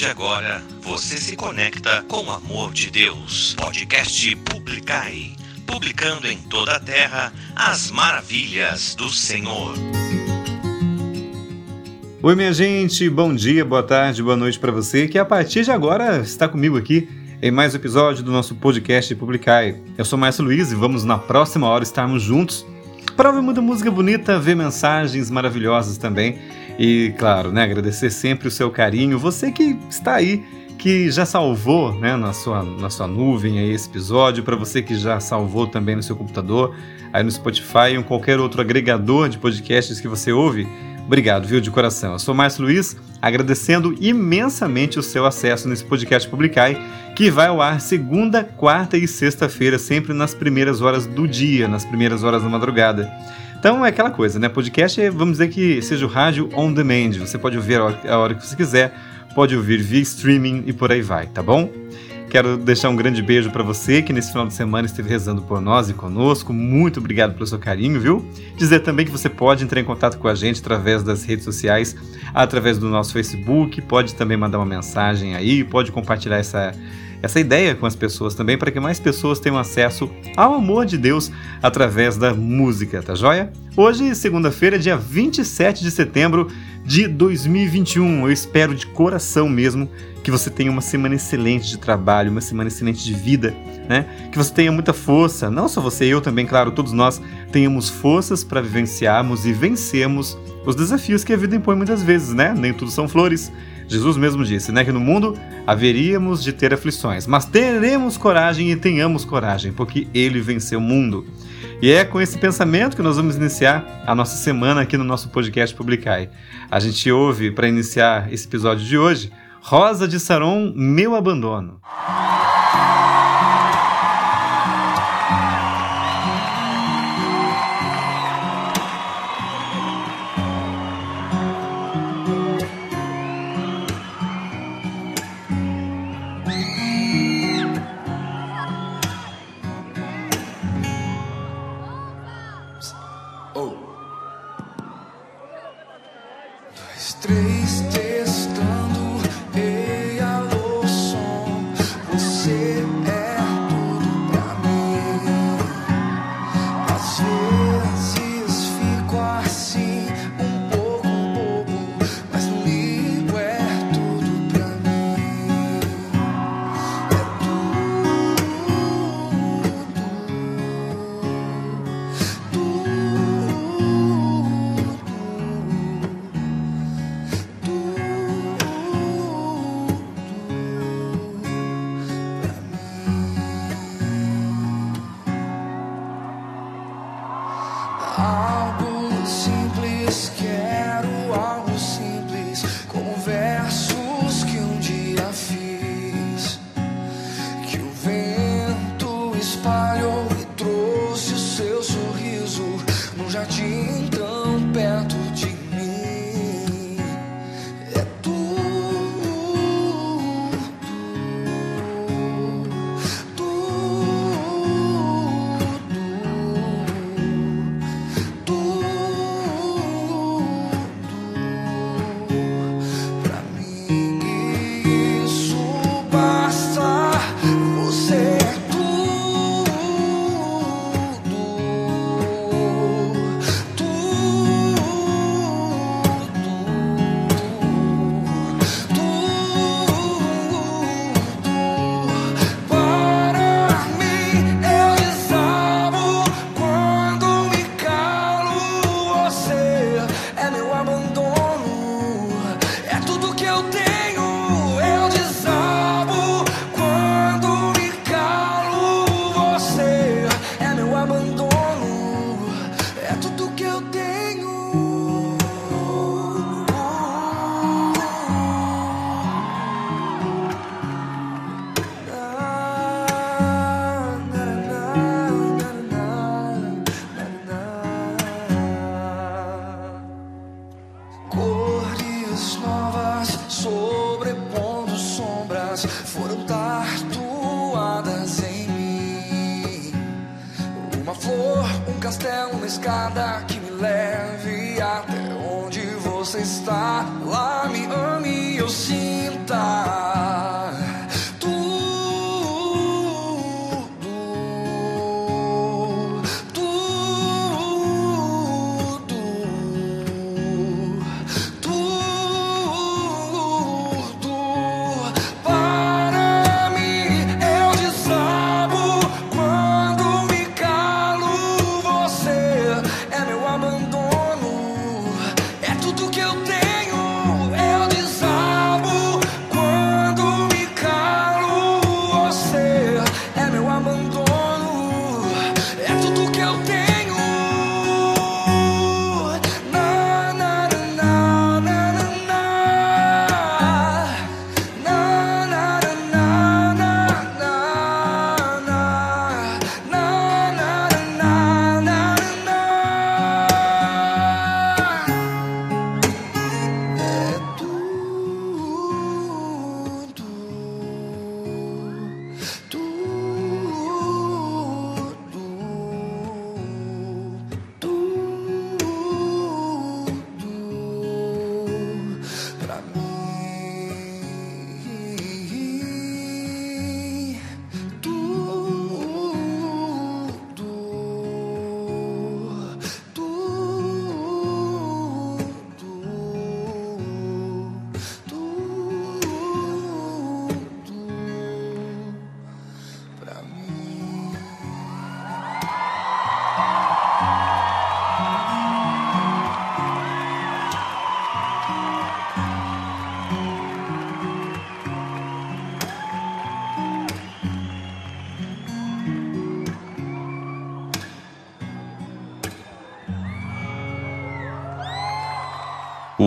de agora, você se conecta com o amor de Deus. Podcast Publicai. Publicando em toda a terra as maravilhas do Senhor. Oi, minha gente, bom dia, boa tarde, boa noite para você que a partir de agora está comigo aqui em mais um episódio do nosso podcast Publicai. Eu sou Márcio Luiz e vamos na próxima hora estarmos juntos para ouvir muita música bonita, ver mensagens maravilhosas também e, claro, né, agradecer sempre o seu carinho, você que está aí que já salvou né, na, sua, na sua nuvem aí esse episódio, para você que já salvou também no seu computador, aí no Spotify ou qualquer outro agregador de podcasts que você ouve. Obrigado, viu, de coração. Eu sou Márcio Luiz, agradecendo imensamente o seu acesso nesse podcast Publicai, que vai ao ar segunda, quarta e sexta-feira, sempre nas primeiras horas do dia, nas primeiras horas da madrugada. Então é aquela coisa, né? Podcast é, vamos dizer que seja o rádio on demand. Você pode ouvir a hora, a hora que você quiser, pode ouvir via streaming e por aí vai, tá bom? Quero deixar um grande beijo para você que nesse final de semana esteve rezando por nós e conosco. Muito obrigado pelo seu carinho, viu? Dizer também que você pode entrar em contato com a gente através das redes sociais, através do nosso Facebook, pode também mandar uma mensagem aí, pode compartilhar essa essa ideia com as pessoas também para que mais pessoas tenham acesso ao amor de Deus através da música, tá joia? Hoje, segunda-feira, dia 27 de setembro de 2021. Eu espero de coração mesmo que você tenha uma semana excelente de trabalho, uma semana excelente de vida, né? Que você tenha muita força, não só você, eu também, claro, todos nós tenhamos forças para vivenciarmos e vencermos os desafios que a vida impõe muitas vezes, né? Nem tudo são flores. Jesus mesmo disse, né, que no mundo haveríamos de ter aflições, mas teremos coragem e tenhamos coragem, porque ele venceu o mundo. E é com esse pensamento que nós vamos iniciar a nossa semana aqui no nosso podcast Publicai. A gente ouve, para iniciar esse episódio de hoje, Rosa de Saron, Meu Abandono.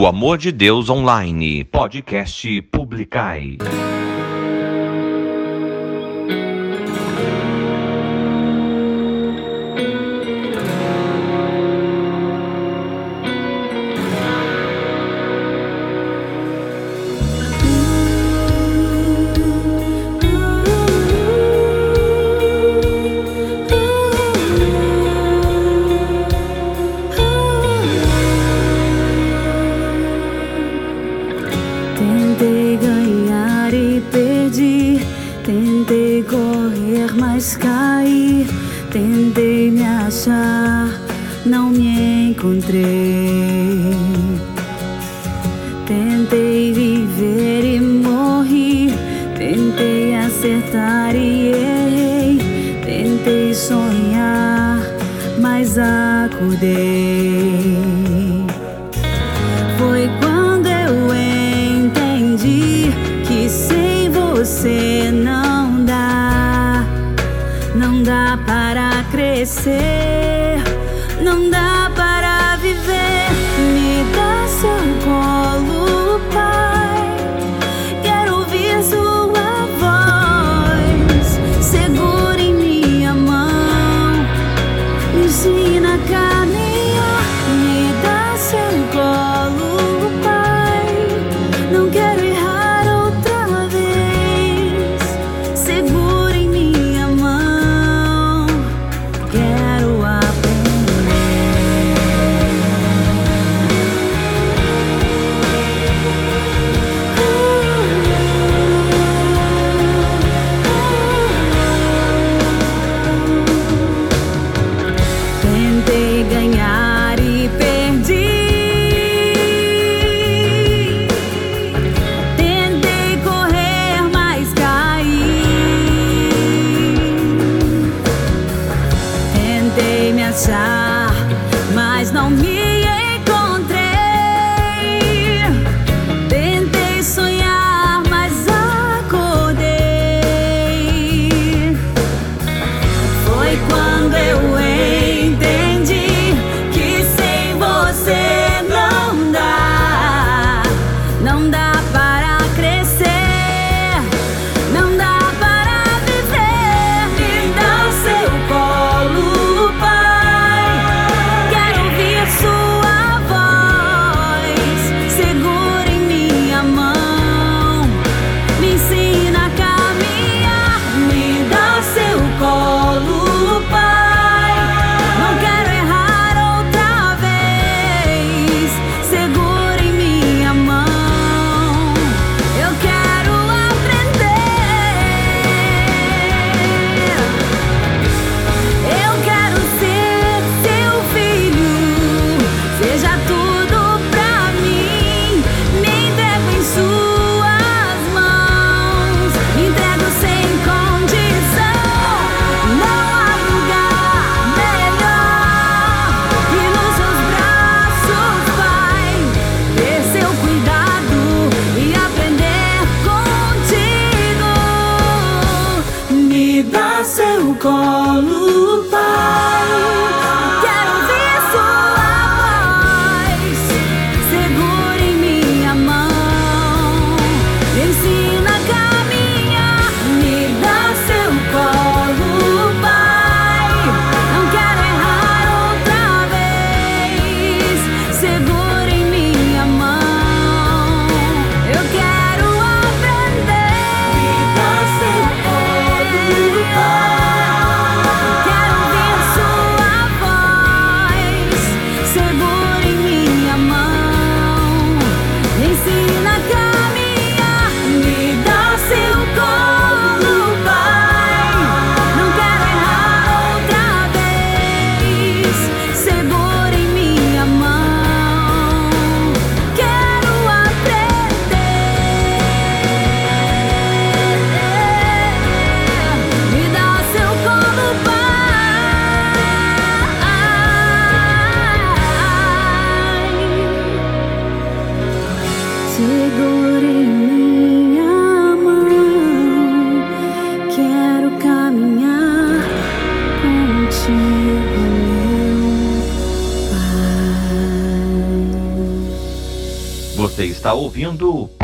O Amor de Deus Online, podcast Publicai.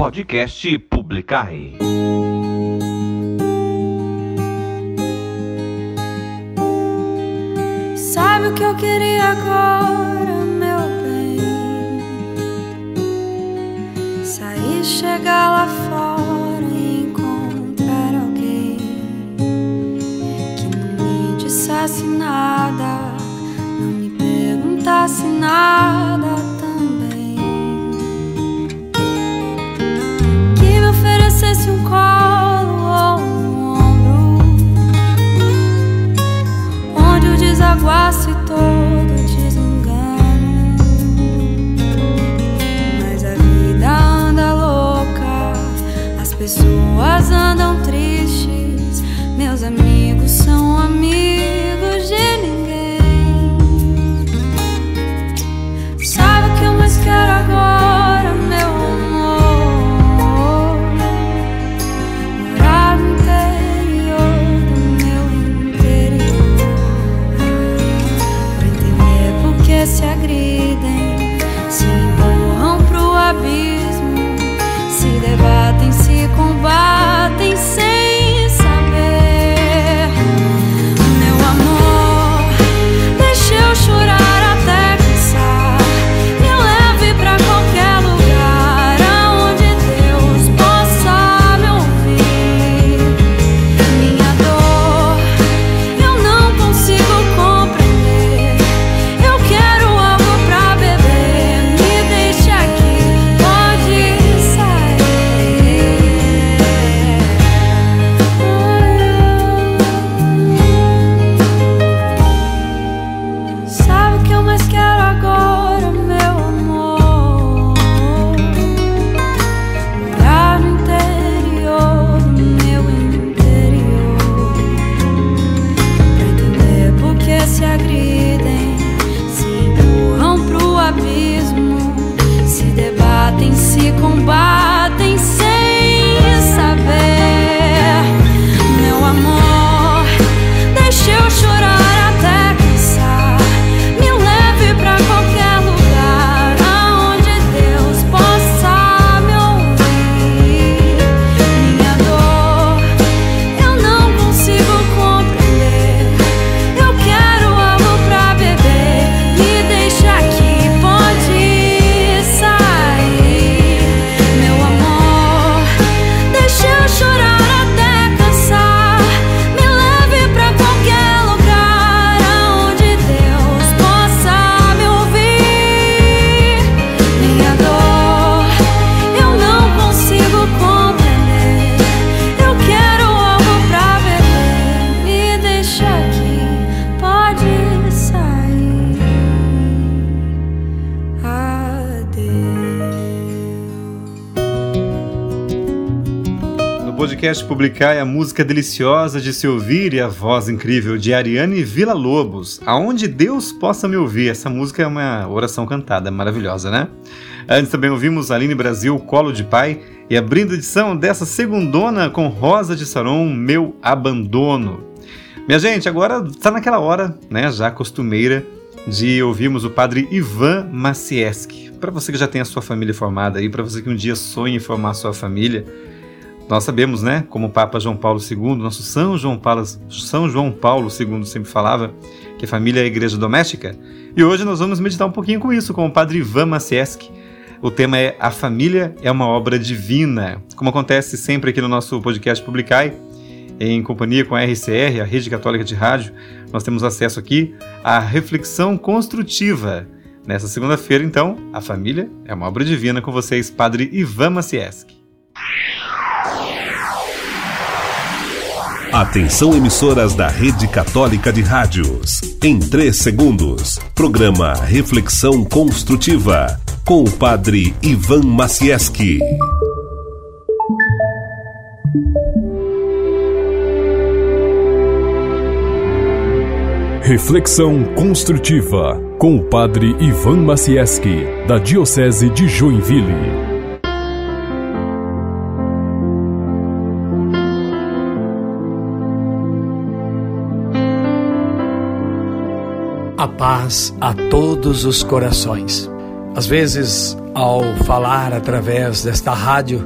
Podcast Publicai. Sabe o que eu queria agora, meu bem? Sair, chegar lá fora e encontrar alguém que não me dissesse nada, não me perguntasse nada se agridem Se empurram pro abismo Se debatem, se combatem podcast Publicar é a música deliciosa de se ouvir e a voz incrível de Ariane Vila Lobos. Aonde Deus possa me ouvir. Essa música é uma oração cantada, maravilhosa, né? Antes também ouvimos Aline Brasil, Colo de Pai, e abrindo a edição dessa segundona com Rosa de Saron, Meu Abandono. Minha gente, agora está naquela hora, né, já costumeira, de ouvirmos o padre Ivan Macieski. Para você que já tem a sua família formada aí, para você que um dia sonha em formar a sua família, nós sabemos, né, como o Papa João Paulo II, nosso São João Paulo, São João Paulo II sempre falava, que a família é a igreja doméstica. E hoje nós vamos meditar um pouquinho com isso, com o padre Ivan Macieski. O tema é A Família é uma Obra Divina. Como acontece sempre aqui no nosso podcast Publicai, em companhia com a RCR, a Rede Católica de Rádio, nós temos acesso aqui à reflexão construtiva. Nessa segunda-feira, então, a família é uma obra divina com vocês, Padre Ivan Macieski. Atenção emissoras da Rede Católica de Rádios. Em 3 segundos, programa Reflexão Construtiva com o Padre Ivan Macieski. Reflexão construtiva com o Padre Ivan Macieski, da Diocese de Joinville. A paz a todos os corações. Às vezes, ao falar através desta rádio,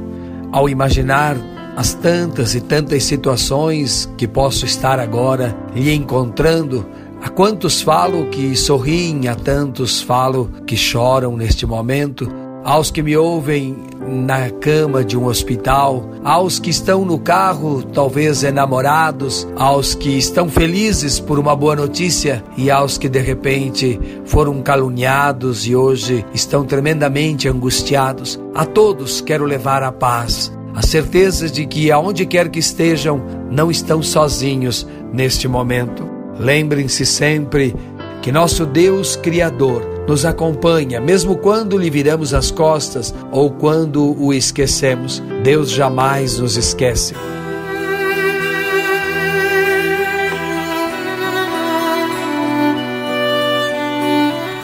ao imaginar as tantas e tantas situações que posso estar agora lhe encontrando, a quantos falo que sorriem, a tantos falo que choram neste momento, aos que me ouvem na cama de um hospital, aos que estão no carro, talvez enamorados, aos que estão felizes por uma boa notícia e aos que de repente foram caluniados e hoje estão tremendamente angustiados. A todos quero levar a paz, a certeza de que aonde quer que estejam, não estão sozinhos neste momento. Lembrem-se sempre que nosso Deus Criador nos acompanha, mesmo quando lhe viramos as costas ou quando o esquecemos. Deus jamais nos esquece.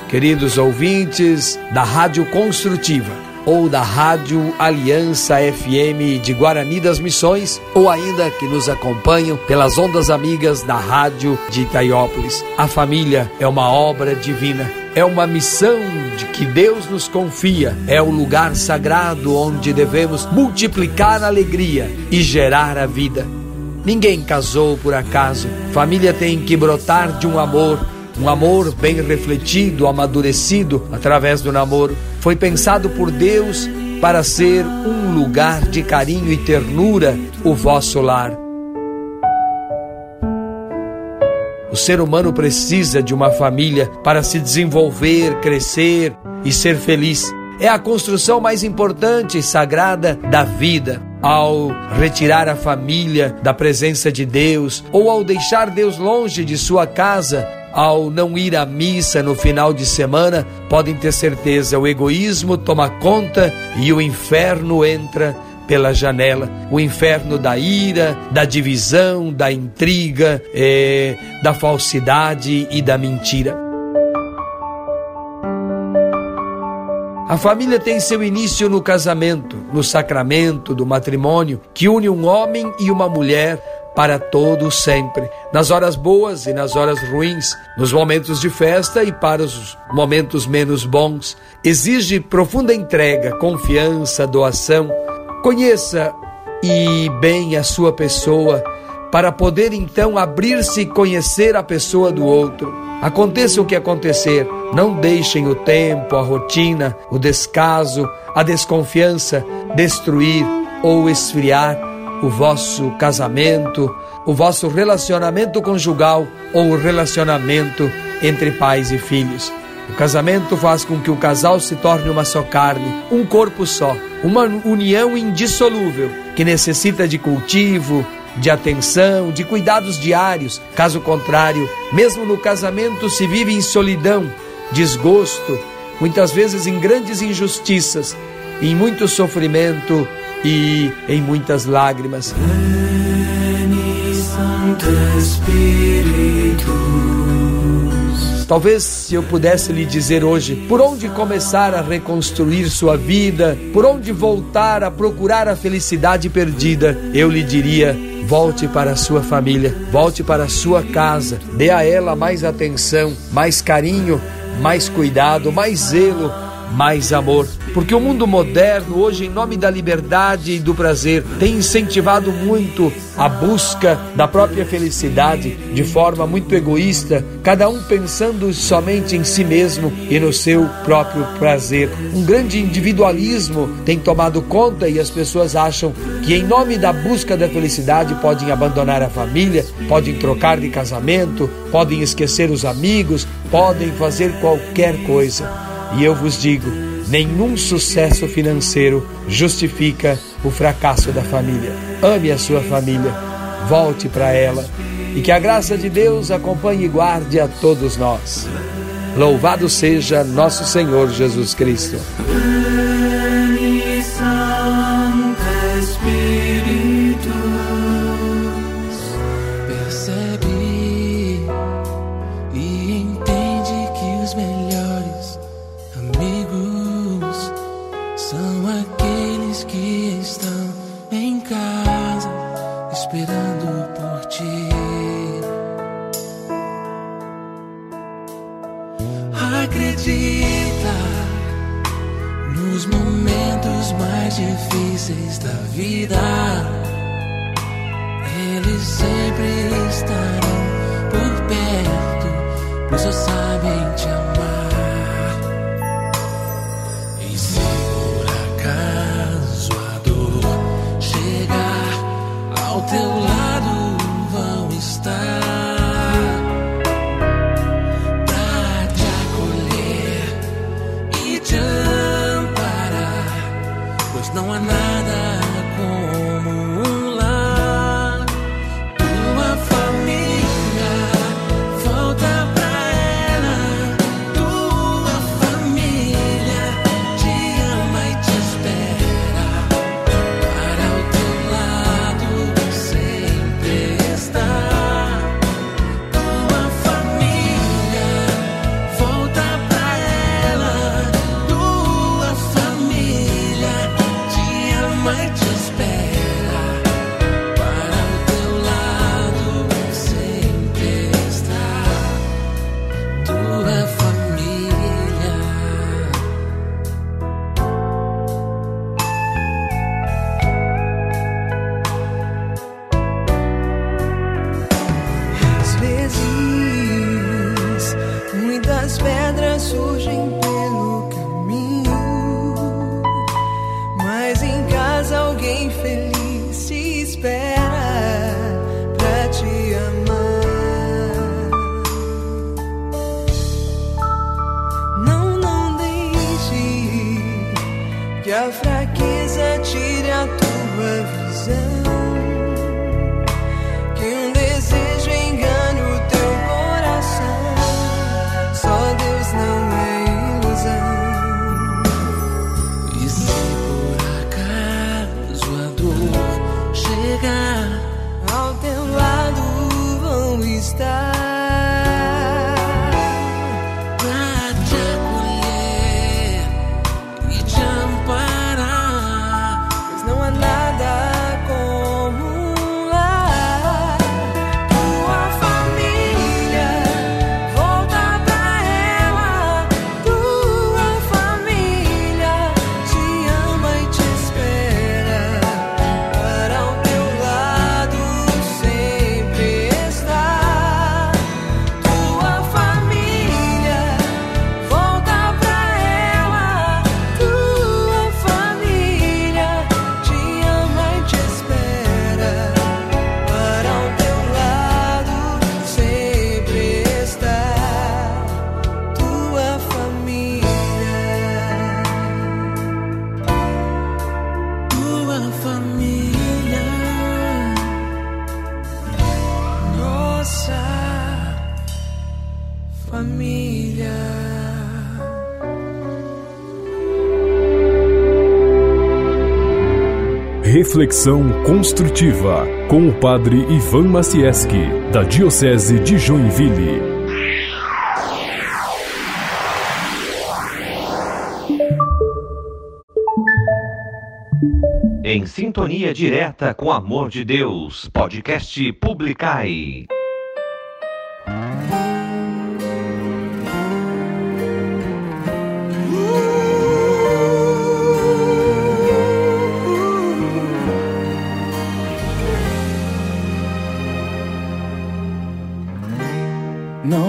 Queridos ouvintes da Rádio Construtiva, ou da Rádio Aliança FM de Guarani das Missões, ou ainda que nos acompanham pelas ondas amigas da Rádio de Itaiópolis. A família é uma obra divina é uma missão de que Deus nos confia, é o lugar sagrado onde devemos multiplicar a alegria e gerar a vida. Ninguém casou por acaso. Família tem que brotar de um amor, um amor bem refletido, amadurecido através do namoro. Foi pensado por Deus para ser um lugar de carinho e ternura, o vosso lar. O ser humano precisa de uma família para se desenvolver, crescer e ser feliz. É a construção mais importante e sagrada da vida. Ao retirar a família da presença de Deus ou ao deixar Deus longe de sua casa, ao não ir à missa no final de semana, podem ter certeza, o egoísmo toma conta e o inferno entra pela janela. O inferno da ira, da divisão, da intriga, é, da falsidade e da mentira. A família tem seu início no casamento, no sacramento do matrimônio, que une um homem e uma mulher para todo sempre, nas horas boas e nas horas ruins, nos momentos de festa e para os momentos menos bons. Exige profunda entrega, confiança, doação, Conheça e bem a sua pessoa, para poder então abrir-se e conhecer a pessoa do outro. Aconteça o que acontecer, não deixem o tempo, a rotina, o descaso, a desconfiança destruir ou esfriar o vosso casamento, o vosso relacionamento conjugal ou o relacionamento entre pais e filhos. O casamento faz com que o casal se torne uma só carne, um corpo só, uma união indissolúvel que necessita de cultivo, de atenção, de cuidados diários. Caso contrário, mesmo no casamento se vive em solidão, desgosto, muitas vezes em grandes injustiças, em muito sofrimento e em muitas lágrimas. Santo Espírito. Talvez se eu pudesse lhe dizer hoje por onde começar a reconstruir sua vida, por onde voltar a procurar a felicidade perdida, eu lhe diria: volte para a sua família, volte para a sua casa, dê a ela mais atenção, mais carinho, mais cuidado, mais zelo mais amor. Porque o mundo moderno, hoje, em nome da liberdade e do prazer, tem incentivado muito a busca da própria felicidade de forma muito egoísta, cada um pensando somente em si mesmo e no seu próprio prazer. Um grande individualismo tem tomado conta e as pessoas acham que, em nome da busca da felicidade, podem abandonar a família, podem trocar de casamento, podem esquecer os amigos, podem fazer qualquer coisa. E eu vos digo: nenhum sucesso financeiro justifica o fracasso da família. Ame a sua família, volte para ela e que a graça de Deus acompanhe e guarde a todos nós. Louvado seja nosso Senhor Jesus Cristo. Reflexão construtiva com o padre Ivan Macieski, da Diocese de Joinville. Em sintonia direta com o amor de Deus, podcast Publicai.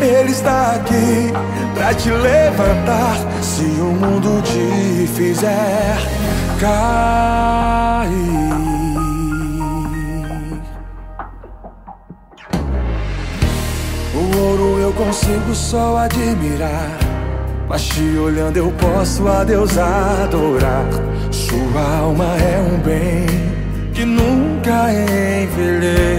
Ele está aqui pra te levantar. Se o mundo te fizer cair. O ouro eu consigo só admirar. Mas te olhando eu posso a Deus adorar. Sua alma é um bem que nunca envelhecerá.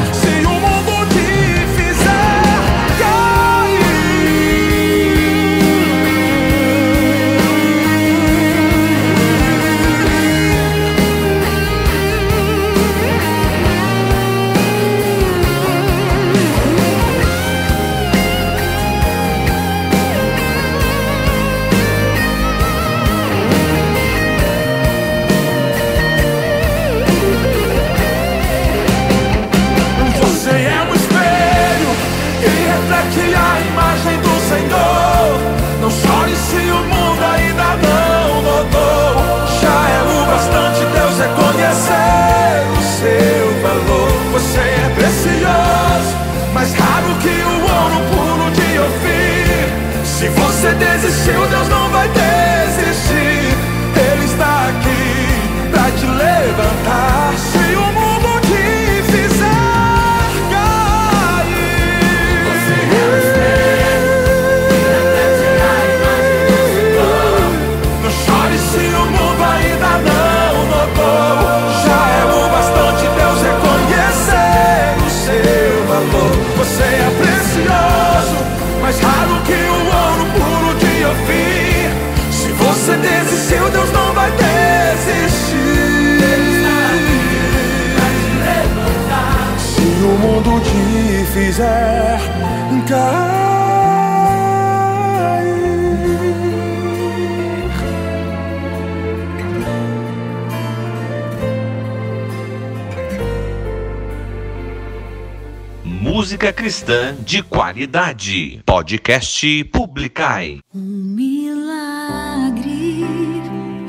Música cristã de qualidade. Podcast Publicai. Um milagre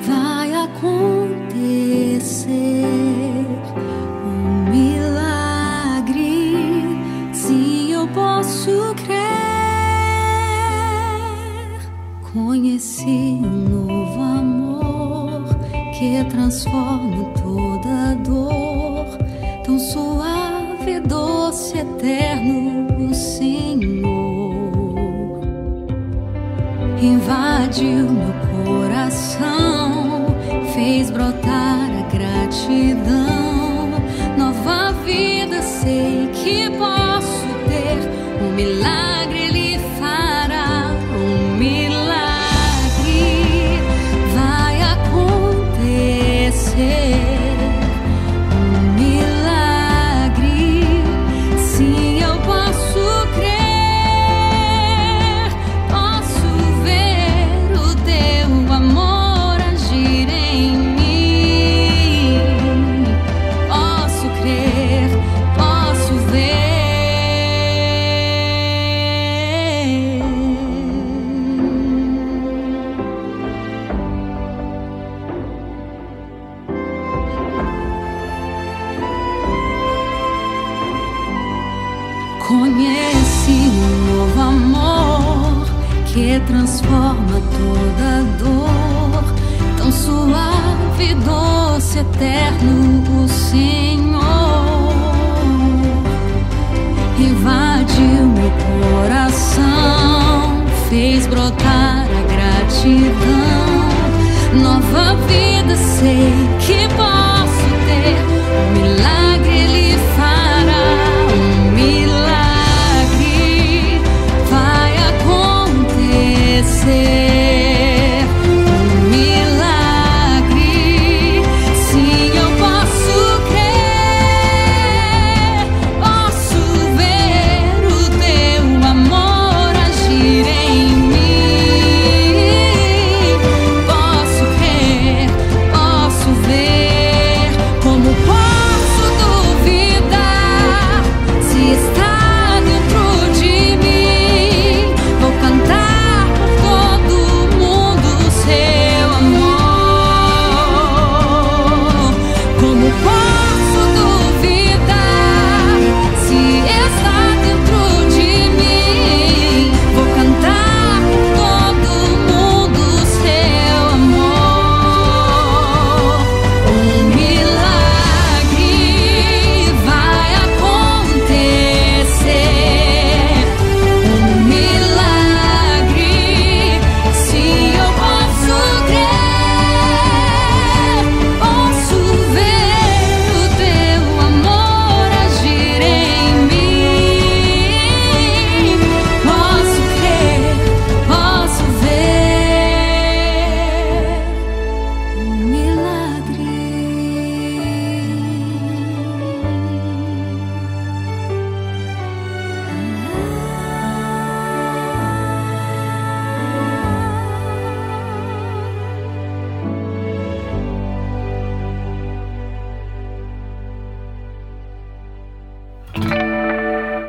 vai acontecer. Um milagre, sim, eu posso crer. Conheci um novo amor que transforma toda eterno, Senhor invadiu meu coração, fez brotar a gratidão.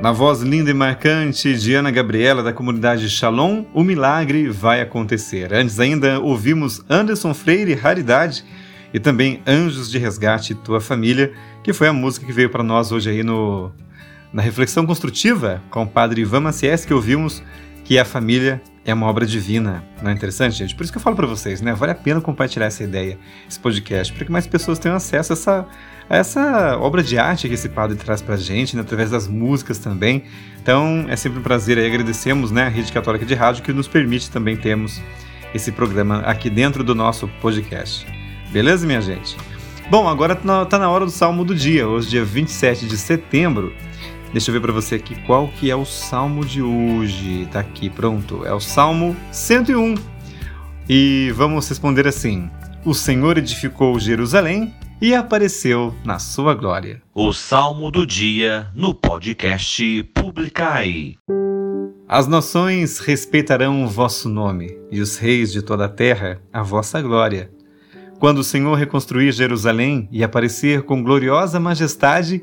Na voz linda e marcante de Ana Gabriela, da comunidade Shalom, o milagre vai acontecer. Antes ainda, ouvimos Anderson Freire, Raridade, e também Anjos de Resgate, Tua Família, que foi a música que veio para nós hoje aí no, na Reflexão Construtiva, com o padre Ivan Maciés, que ouvimos que a família é uma obra divina. Não é interessante, gente? Por isso que eu falo para vocês, né? Vale a pena compartilhar essa ideia, esse podcast, para que mais pessoas tenham acesso a essa, essa obra de arte que esse padre traz pra gente, né? através das músicas também. Então, é sempre um prazer aí. Agradecemos né, a Rede Católica de Rádio que nos permite também termos esse programa aqui dentro do nosso podcast. Beleza, minha gente? Bom, agora tá na hora do Salmo do Dia, hoje dia 27 de setembro. Deixa eu ver para você aqui qual que é o salmo de hoje. Tá aqui, pronto. É o Salmo 101. E vamos responder assim: O Senhor edificou Jerusalém e apareceu na sua glória. O Salmo do Dia no podcast Publicai. As nações respeitarão o vosso nome, e os reis de toda a terra a vossa glória. Quando o Senhor reconstruir Jerusalém e aparecer com gloriosa majestade,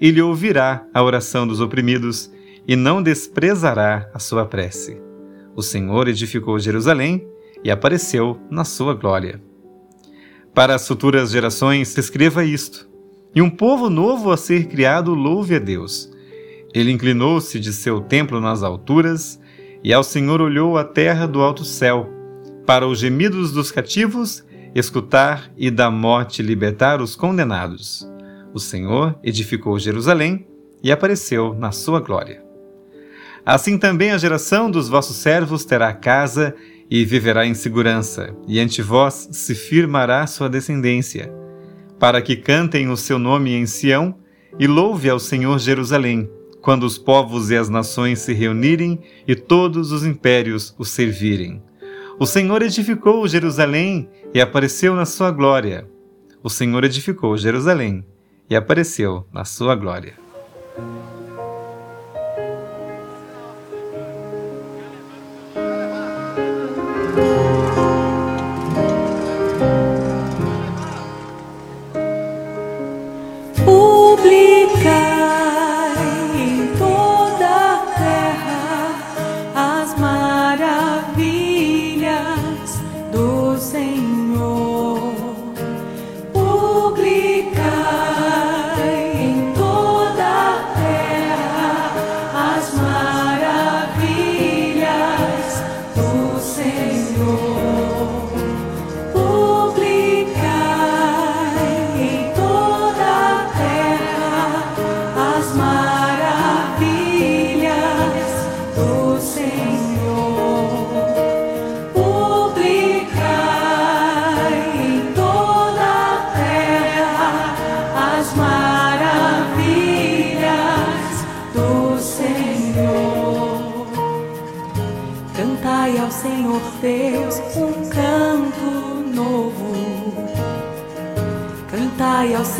ele ouvirá a oração dos oprimidos e não desprezará a sua prece. O Senhor edificou Jerusalém e apareceu na sua glória. Para as futuras gerações, escreva isto: E um povo novo a ser criado louve a Deus. Ele inclinou-se de seu templo nas alturas, e ao Senhor olhou a terra do alto céu, para os gemidos dos cativos escutar e da morte libertar os condenados. O Senhor edificou Jerusalém e apareceu na sua glória. Assim também a geração dos vossos servos terá casa e viverá em segurança, e ante vós se firmará sua descendência, para que cantem o seu nome em Sião e louve ao Senhor Jerusalém, quando os povos e as nações se reunirem e todos os impérios o servirem. O Senhor edificou Jerusalém e apareceu na sua glória. O Senhor edificou Jerusalém e apareceu na sua glória. Publicai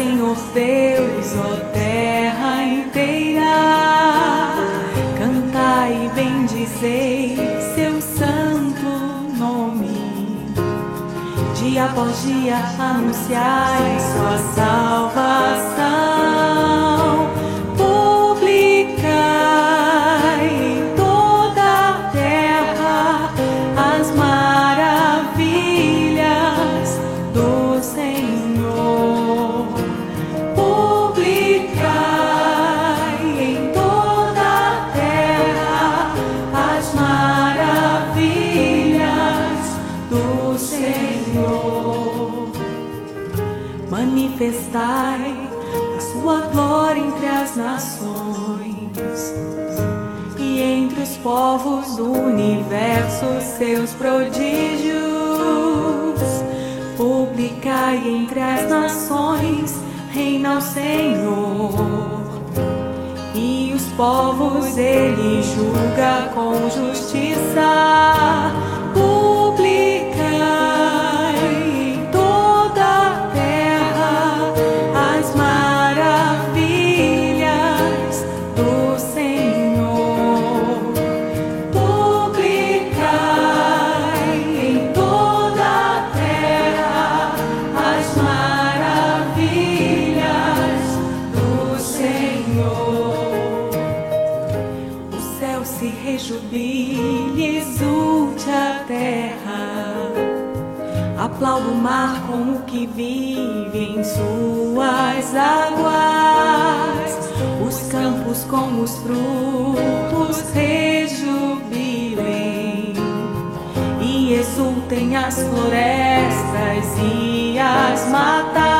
Senhor Deus, ó terra inteira. Cantai e bendizei seu santo nome. Dia após dia anunciai sua salvação. Manifestai a sua glória entre as nações e entre os povos do universo seus prodígios. Publicai entre as nações, reina o Senhor. E os povos ele julga com justiça. Aplauda o mar como que vive em suas águas. Os campos com os frutos rejubilem e exultem as florestas e as matas.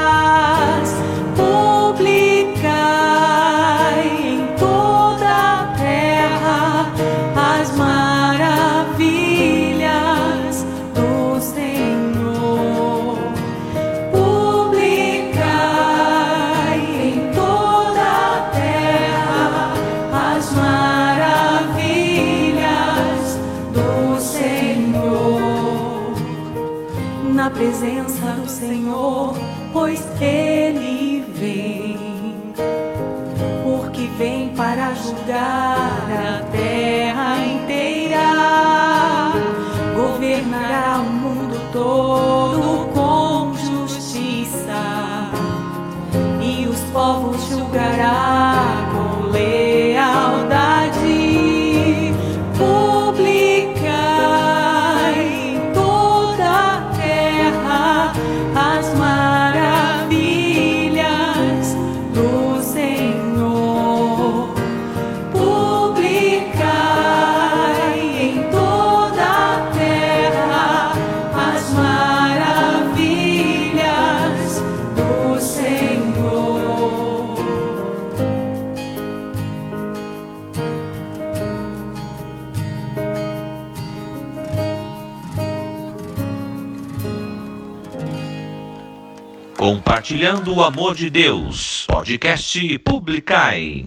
Compartilhando o amor de Deus. Podcast Publicai.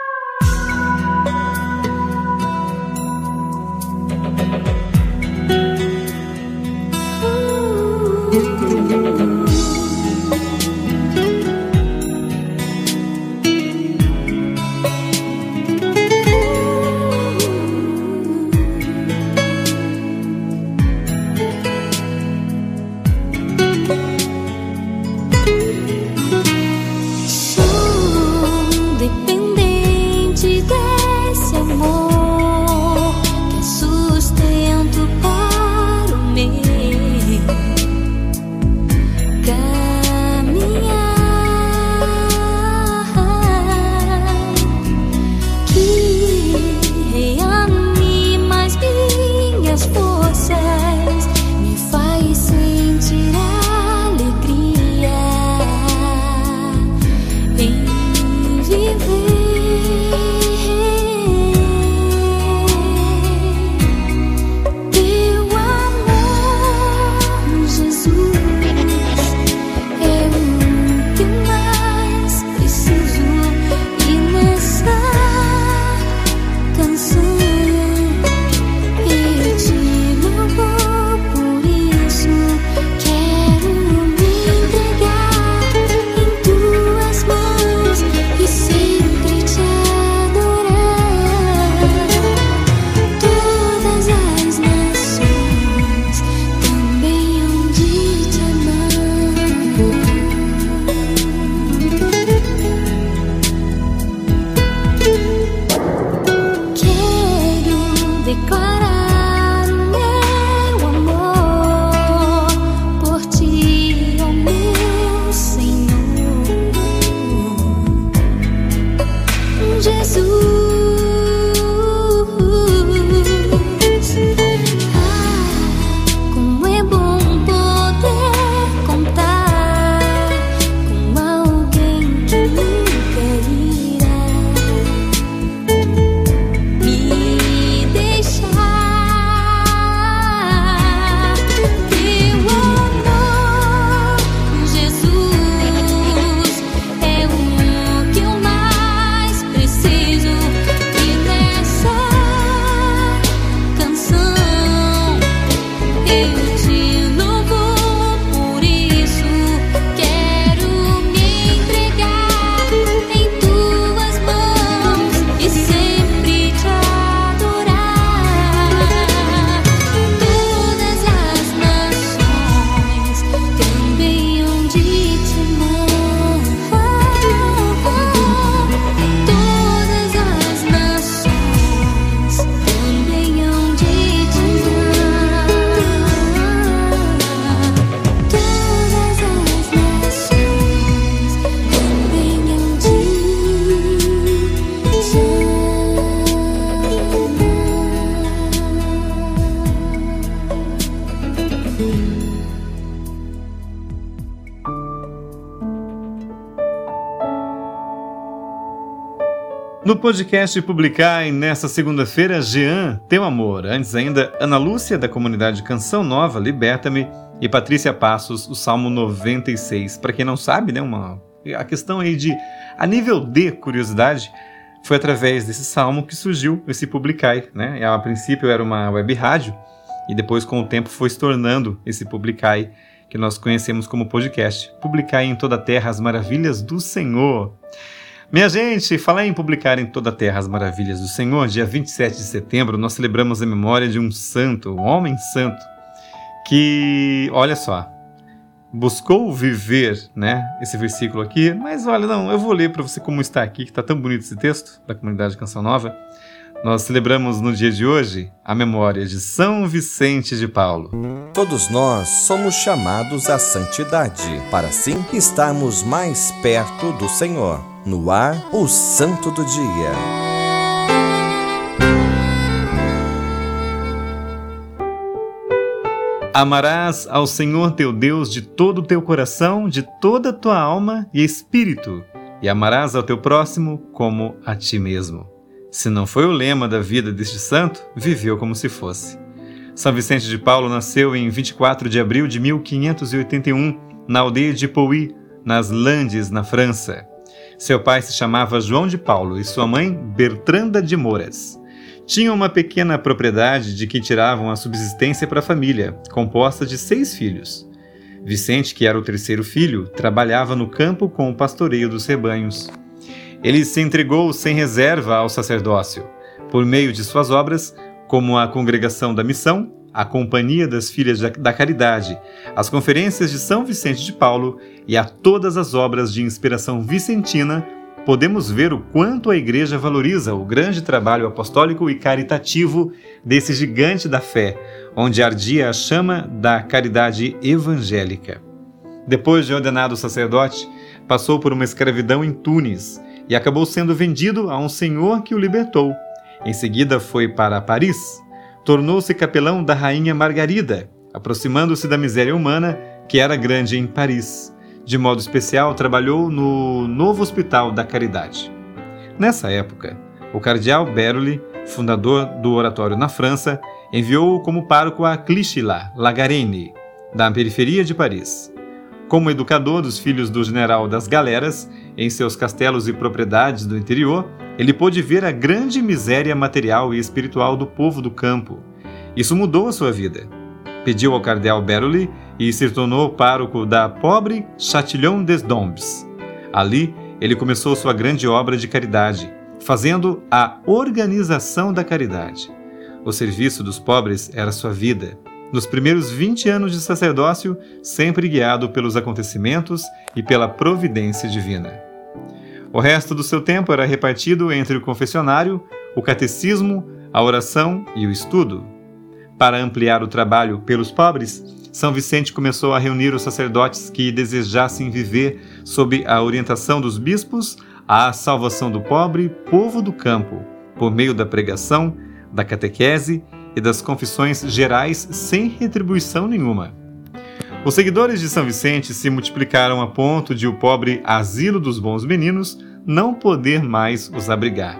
No podcast Publicar nesta segunda-feira, Jean, Teu Amor. Antes ainda, Ana Lúcia, da comunidade Canção Nova, Liberta-me. E Patrícia Passos, o Salmo 96. Para quem não sabe, né, uma, a questão aí de, a nível de curiosidade, foi através desse salmo que surgiu esse Publicai. Né? A princípio era uma web rádio e depois, com o tempo, foi se tornando esse Publicai que nós conhecemos como podcast. Publicai em toda a terra as maravilhas do Senhor. Minha gente, falar em publicar em toda a terra as maravilhas do Senhor, dia 27 de setembro, nós celebramos a memória de um santo, um homem santo, que, olha só, buscou viver, né, esse versículo aqui, mas olha, não, eu vou ler para você como está aqui, que está tão bonito esse texto da comunidade Canção Nova. Nós celebramos no dia de hoje a memória de São Vicente de Paulo. Todos nós somos chamados à santidade, para assim estarmos mais perto do Senhor. No ar, o Santo do Dia. Amarás ao Senhor teu Deus de todo o teu coração, de toda a tua alma e espírito, e amarás ao teu próximo como a ti mesmo. Se não foi o lema da vida deste santo, viveu como se fosse. São Vicente de Paulo nasceu em 24 de abril de 1581, na aldeia de Pouí, nas Landes, na França. Seu pai se chamava João de Paulo e sua mãe Bertranda de Moras. Tinham uma pequena propriedade de que tiravam a subsistência para a família, composta de seis filhos. Vicente, que era o terceiro filho, trabalhava no campo com o pastoreio dos rebanhos. Ele se entregou sem reserva ao sacerdócio, por meio de suas obras, como a Congregação da Missão, a Companhia das Filhas da Caridade, as Conferências de São Vicente de Paulo e a todas as obras de inspiração vicentina, podemos ver o quanto a Igreja valoriza o grande trabalho apostólico e caritativo desse gigante da fé, onde ardia a chama da caridade evangélica. Depois de ordenado sacerdote, passou por uma escravidão em Tunis e acabou sendo vendido a um senhor que o libertou. Em seguida foi para Paris. Tornou-se capelão da rainha Margarida, aproximando-se da miséria humana que era grande em Paris. De modo especial, trabalhou no novo Hospital da Caridade. Nessa época, o cardeal Beroli, fundador do oratório na França, enviou-o como pároco a Clichy-la, Lagarenne, da periferia de Paris. Como educador dos filhos do general das galeras, em seus castelos e propriedades do interior, ele pôde ver a grande miséria material e espiritual do povo do campo. Isso mudou a sua vida. Pediu ao cardeal Beroli e se tornou pároco da pobre Chatillon des Dombes. Ali, ele começou sua grande obra de caridade, fazendo a organização da caridade. O serviço dos pobres era sua vida. Nos primeiros 20 anos de sacerdócio, sempre guiado pelos acontecimentos e pela providência divina. O resto do seu tempo era repartido entre o confessionário, o catecismo, a oração e o estudo. Para ampliar o trabalho pelos pobres, São Vicente começou a reunir os sacerdotes que desejassem viver sob a orientação dos bispos a salvação do pobre povo do campo, por meio da pregação, da catequese e das confissões gerais sem retribuição nenhuma. Os seguidores de São Vicente se multiplicaram a ponto de o pobre asilo dos bons meninos não poder mais os abrigar.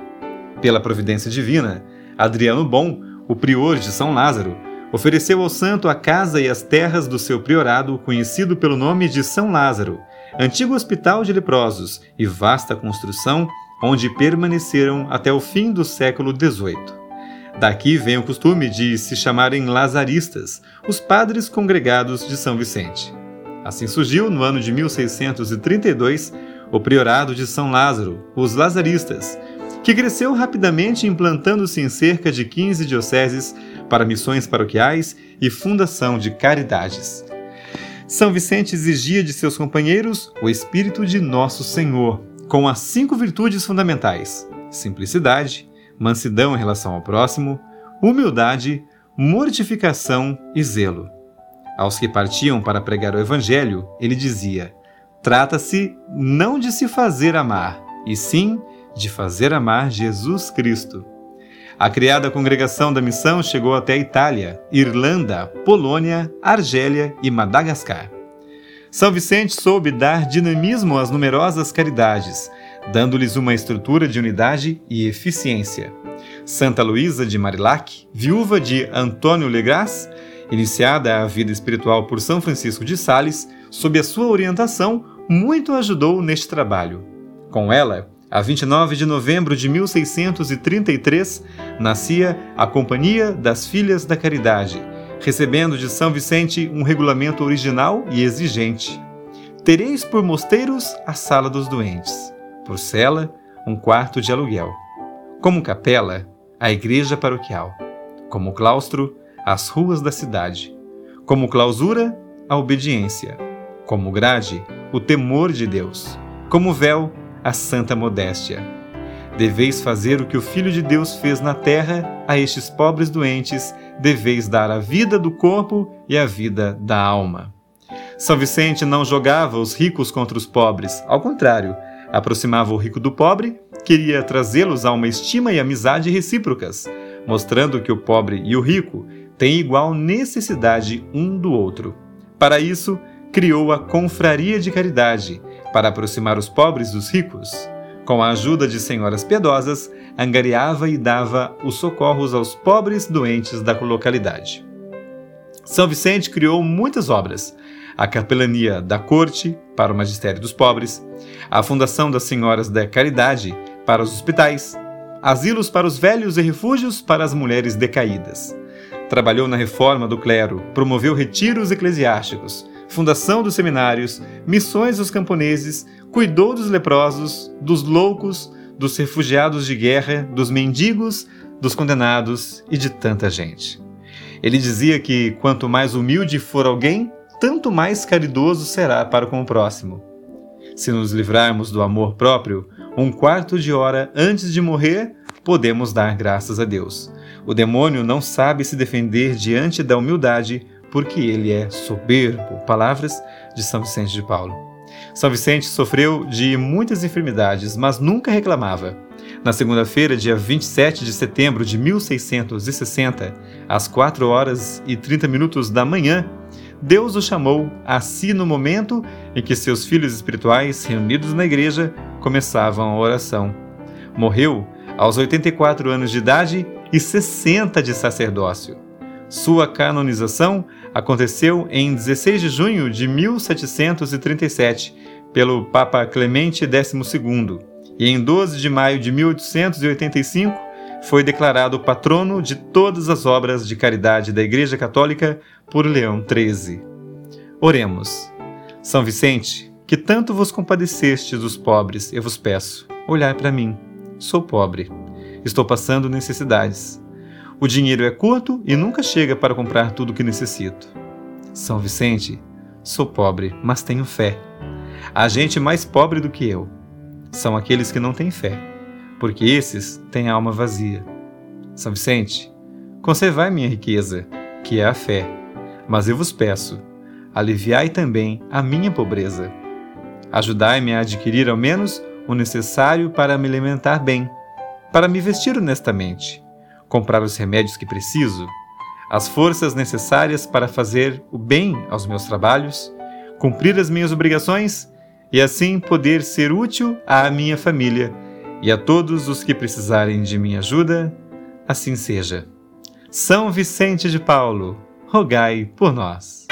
Pela providência divina, Adriano Bom, o prior de São Lázaro, ofereceu ao santo a casa e as terras do seu priorado, conhecido pelo nome de São Lázaro, antigo hospital de leprosos e vasta construção onde permaneceram até o fim do século XVIII. Daqui vem o costume de se chamarem lazaristas, os padres congregados de São Vicente. Assim surgiu, no ano de 1632, o priorado de São Lázaro, os lazaristas, que cresceu rapidamente implantando-se em cerca de 15 dioceses para missões paroquiais e fundação de caridades. São Vicente exigia de seus companheiros o espírito de Nosso Senhor, com as cinco virtudes fundamentais: simplicidade, mansidão em relação ao próximo, humildade, mortificação e zelo. Aos que partiam para pregar o Evangelho, ele dizia: Trata-se não de se fazer amar, e sim de fazer amar Jesus Cristo. A criada congregação da missão chegou até a Itália, Irlanda, Polônia, Argélia e Madagascar. São Vicente soube dar dinamismo às numerosas caridades, dando-lhes uma estrutura de unidade e eficiência. Santa Luísa de Marilac, viúva de Antônio Legras, iniciada a vida espiritual por São Francisco de Sales, sob a sua orientação, muito ajudou neste trabalho. Com ela, a 29 de novembro de 1633, nascia a Companhia das Filhas da Caridade, recebendo de São Vicente um regulamento original e exigente. Tereis por mosteiros a sala dos doentes por cela, um quarto de aluguel. Como capela, a igreja paroquial. Como claustro, as ruas da cidade. Como clausura, a obediência. Como grade, o temor de Deus. Como véu, a santa modéstia. Deveis fazer o que o Filho de Deus fez na terra a estes pobres doentes, deveis dar a vida do corpo e a vida da alma. São Vicente não jogava os ricos contra os pobres, ao contrário, aproximava o rico do pobre, queria trazê-los a uma estima e amizade recíprocas, mostrando que o pobre e o rico têm igual necessidade um do outro. Para isso, criou a Confraria de Caridade, para aproximar os pobres dos ricos. Com a ajuda de senhoras piedosas, angariava e dava os socorros aos pobres doentes da localidade. São Vicente criou muitas obras, a capelania da corte para o magistério dos pobres, a fundação das senhoras da caridade para os hospitais, asilos para os velhos e refúgios para as mulheres decaídas. Trabalhou na reforma do clero, promoveu retiros eclesiásticos, fundação dos seminários, missões aos camponeses, cuidou dos leprosos, dos loucos, dos refugiados de guerra, dos mendigos, dos condenados e de tanta gente. Ele dizia que quanto mais humilde for alguém, tanto mais caridoso será para com o próximo. Se nos livrarmos do amor próprio, um quarto de hora antes de morrer, podemos dar graças a Deus. O demônio não sabe se defender diante da humildade, porque ele é soberbo. Palavras de São Vicente de Paulo. São Vicente sofreu de muitas enfermidades, mas nunca reclamava. Na segunda-feira, dia 27 de setembro de 1660, às 4 horas e 30 minutos da manhã, Deus o chamou a si no momento em que seus filhos espirituais, reunidos na igreja, começavam a oração. Morreu aos 84 anos de idade e 60 de sacerdócio. Sua canonização aconteceu em 16 de junho de 1737 pelo Papa Clemente XII e em 12 de maio de 1885 foi declarado patrono de todas as obras de caridade da Igreja Católica por Leão XIII. Oremos. São Vicente, que tanto vos compadeceste dos pobres, eu vos peço, olhai para mim. Sou pobre. Estou passando necessidades. O dinheiro é curto e nunca chega para comprar tudo o que necessito. São Vicente, sou pobre, mas tenho fé. Há gente mais pobre do que eu. São aqueles que não têm fé, porque esses têm alma vazia. São Vicente, conservai minha riqueza, que é a fé, mas eu vos peço, aliviai também a minha pobreza. Ajudai-me a adquirir ao menos o necessário para me alimentar bem, para me vestir honestamente, comprar os remédios que preciso, as forças necessárias para fazer o bem aos meus trabalhos, cumprir as minhas obrigações e assim poder ser útil à minha família e a todos os que precisarem de minha ajuda, assim seja. São Vicente de Paulo, rogai por nós.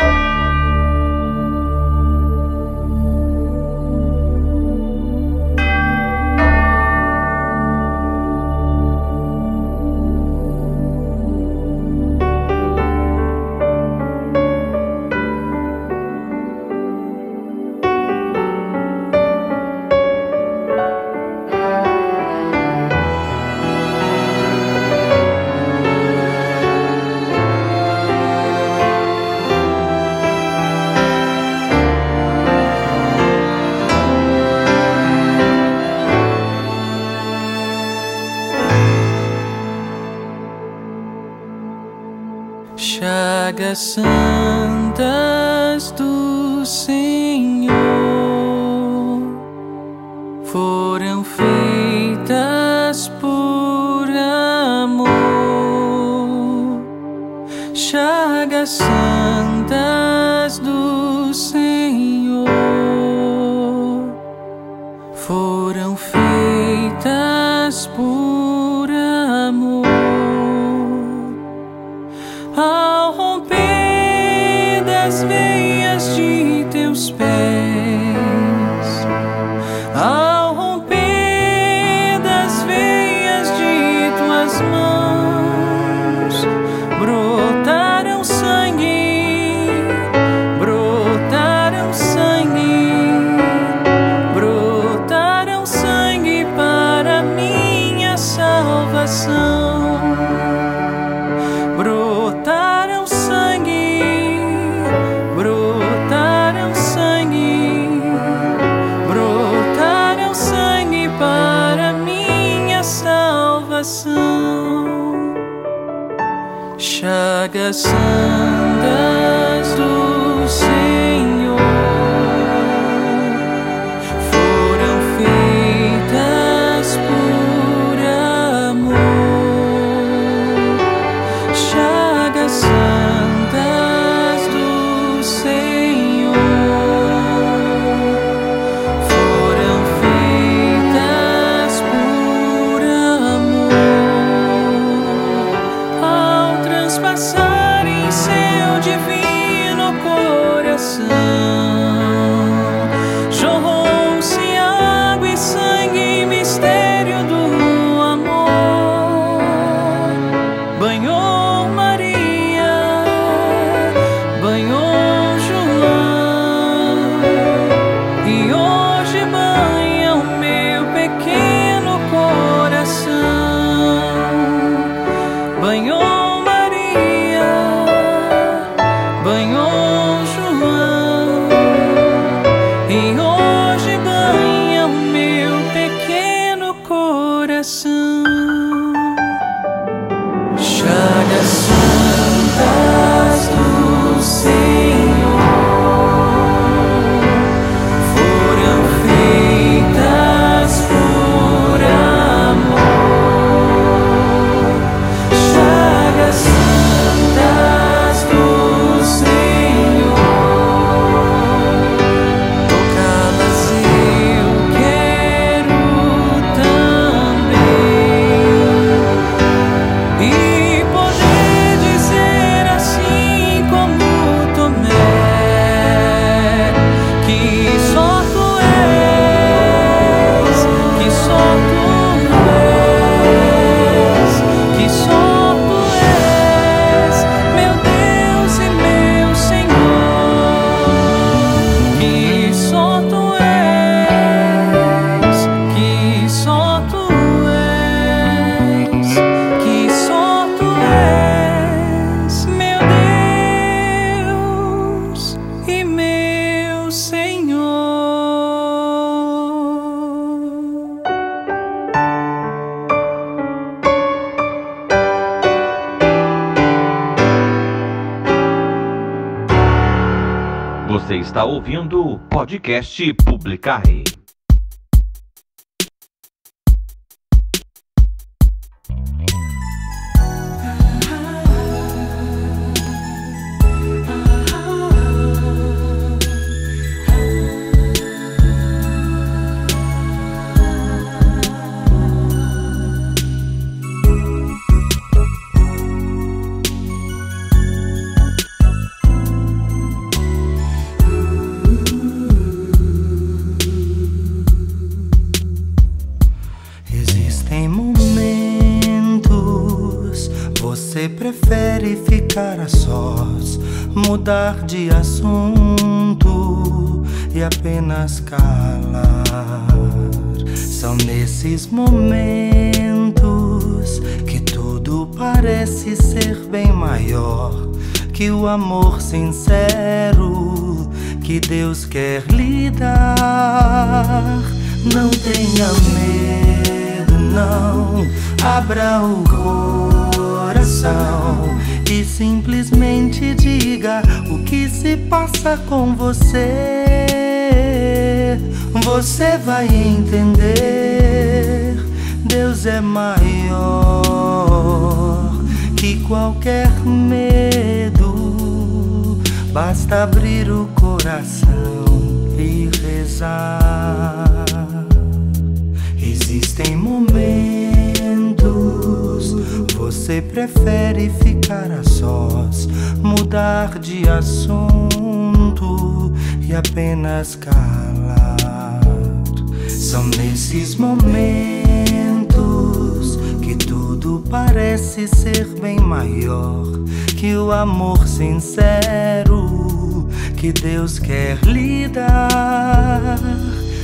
Chagas podcast. Existem que o amor sincero que Deus quer lhe dar. Não tenha medo, não. Abra o coração e simplesmente diga o que se passa com você. Você vai entender. Deus é maior que qualquer medo. Basta abrir o coração e rezar. Existem momentos você prefere ficar a sós, mudar de assunto e apenas calar. São nesses momentos parece ser bem maior que o amor sincero que Deus quer lhe dar.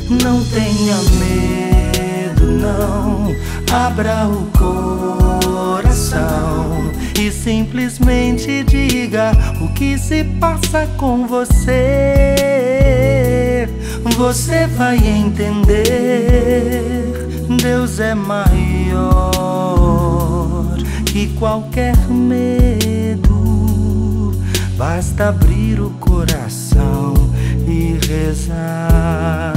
Não tenha medo, não. Abra o coração e simplesmente diga o que se passa com você. Você vai entender. Deus é maior que qualquer medo. Basta abrir o coração e rezar.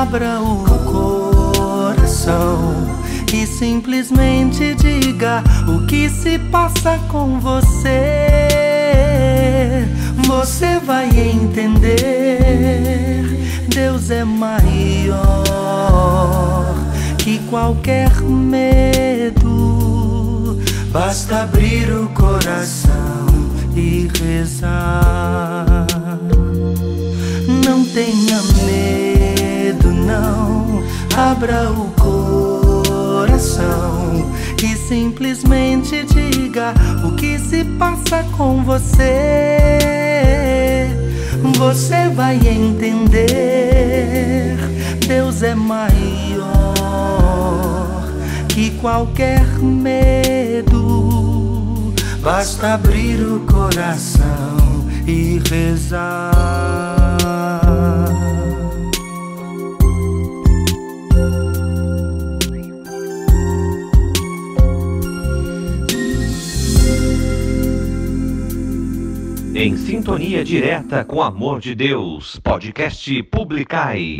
Abra o coração e simplesmente diga o que se passa com você. Você vai entender. Deus é maior que qualquer medo. Basta abrir o coração e rezar. Não tenha medo. Abra o coração e simplesmente diga o que se passa com você. você vai entender. Deus é maior que qualquer medo. Basta abrir o coração e rezar. Em sintonia direta com amor de Deus, podcast Publicai.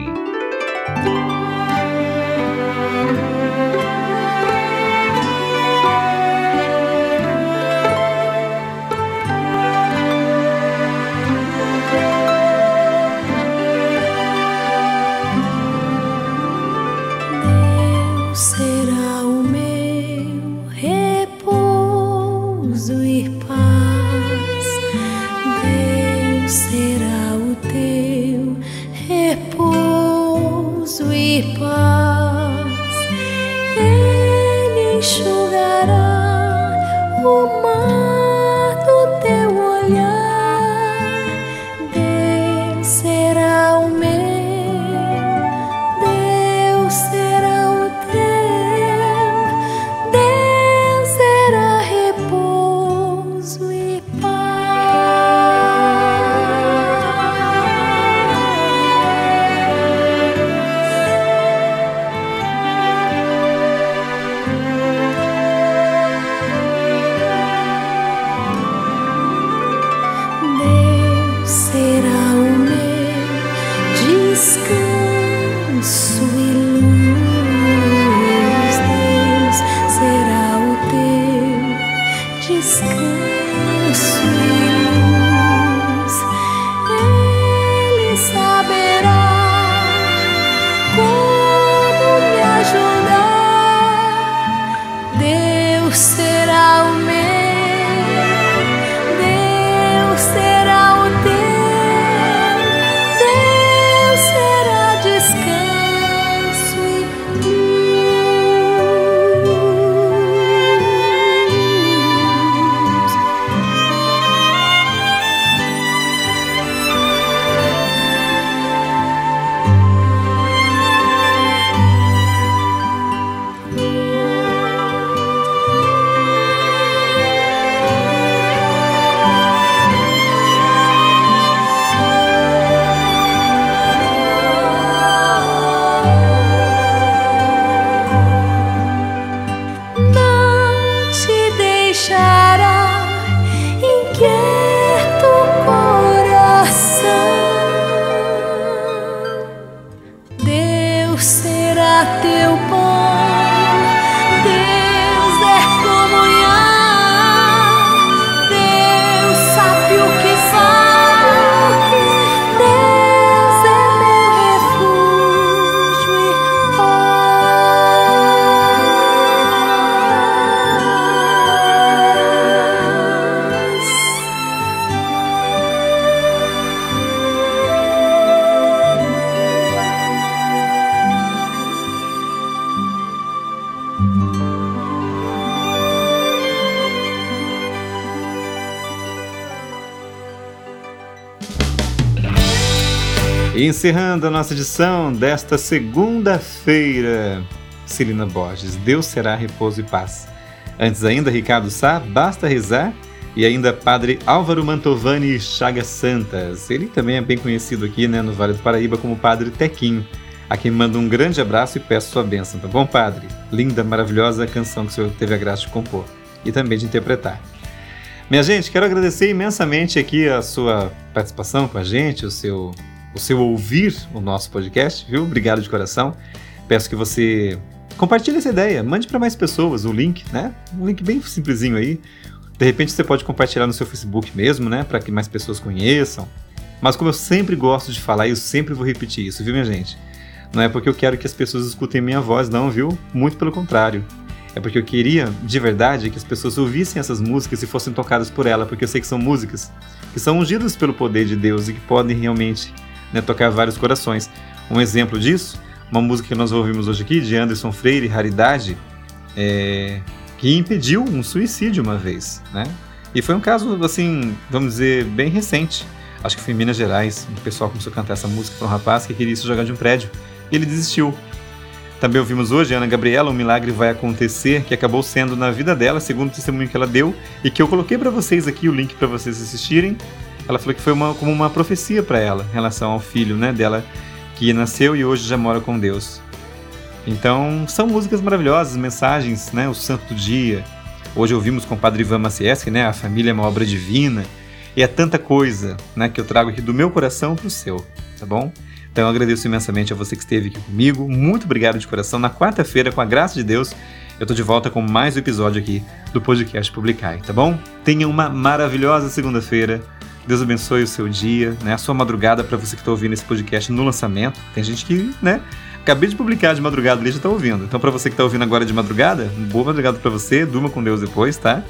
Encerrando a nossa edição desta segunda-feira, Celina Borges, Deus será repouso e paz. Antes ainda, Ricardo Sá, Basta Rezar, e ainda Padre Álvaro Mantovani Chagas Santas. Ele também é bem conhecido aqui né, no Vale do Paraíba como Padre Tequinho. A quem manda um grande abraço e peço sua bênção, tá bom, Padre? Linda, maravilhosa canção que o senhor teve a graça de compor e também de interpretar. Minha gente, quero agradecer imensamente aqui a sua participação com a gente, o seu, o seu ouvir o nosso podcast, viu? Obrigado de coração. Peço que você compartilhe essa ideia, mande para mais pessoas o link, né? Um link bem simplesinho aí. De repente você pode compartilhar no seu Facebook mesmo, né? Para que mais pessoas conheçam. Mas como eu sempre gosto de falar, eu sempre vou repetir isso, viu, minha gente? Não é porque eu quero que as pessoas escutem minha voz, não, viu? Muito pelo contrário. É porque eu queria, de verdade, que as pessoas ouvissem essas músicas e fossem tocadas por ela, porque eu sei que são músicas que são ungidas pelo poder de Deus e que podem realmente né, tocar vários corações. Um exemplo disso, uma música que nós ouvimos hoje aqui, de Anderson Freire, Raridade, é, que impediu um suicídio uma vez, né? E foi um caso, assim, vamos dizer, bem recente. acho que foi em Minas Gerais, o pessoal começou a cantar essa música para um rapaz que queria se jogar de um prédio. E ele desistiu. Também ouvimos hoje Ana Gabriela, um milagre vai acontecer, que acabou sendo na vida dela, segundo o testemunho que ela deu, e que eu coloquei para vocês aqui o link para vocês assistirem. Ela falou que foi uma, como uma profecia para ela em relação ao filho né, dela, que nasceu e hoje já mora com Deus. Então, são músicas maravilhosas, mensagens, né, o santo dia. Hoje ouvimos com o Padre Ivan Macieski, né, a família é uma obra divina. E é tanta coisa, né, que eu trago aqui do meu coração para o seu, tá bom? Então eu agradeço imensamente a você que esteve aqui comigo. Muito obrigado de coração. Na quarta-feira, com a graça de Deus, eu tô de volta com mais um episódio aqui do podcast Publicai, tá bom? Tenha uma maravilhosa segunda-feira. Deus abençoe o seu dia, né? A sua madrugada para você que está ouvindo esse podcast no lançamento. Tem gente que, né? Acabei de publicar de madrugada ali já tá ouvindo. Então para você que tá ouvindo agora de madrugada, boa madrugada para você. Durma com Deus depois, tá?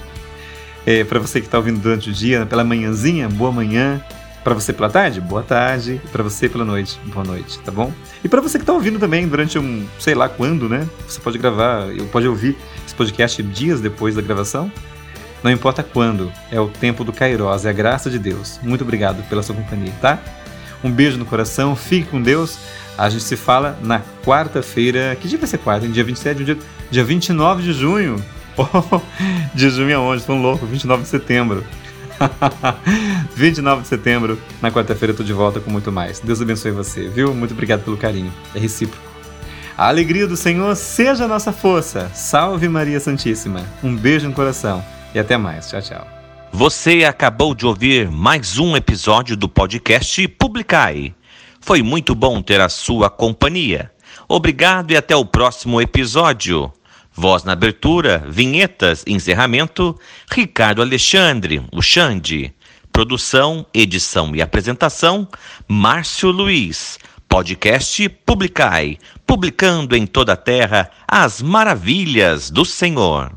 É, para você que tá ouvindo durante o dia, pela manhãzinha, boa manhã. Para você pela tarde, boa tarde. Para você pela noite, boa noite, tá bom? E para você que tá ouvindo também durante um, sei lá quando, né? Você pode gravar, pode ouvir esse podcast dias depois da gravação. Não importa quando, é o tempo do Kairos, é a graça de Deus. Muito obrigado pela sua companhia, tá? Um beijo no coração, fique com Deus. A gente se fala na quarta-feira. Que dia vai ser quarta? Dia 27, dia, dia 29 de junho. Oh, de junho aonde? Tão louco, 29 de setembro. 29 de setembro, na quarta-feira, eu tô de volta com muito mais. Deus abençoe você, viu? Muito obrigado pelo carinho. É recíproco. A alegria do Senhor seja a nossa força. Salve Maria Santíssima. Um beijo no coração e até mais. Tchau, tchau. Você acabou de ouvir mais um episódio do podcast Publicai. Foi muito bom ter a sua companhia. Obrigado e até o próximo episódio. Voz na abertura, vinhetas, encerramento, Ricardo Alexandre, o Xande. Produção, edição e apresentação, Márcio Luiz. Podcast Publicai, publicando em toda a terra as maravilhas do Senhor.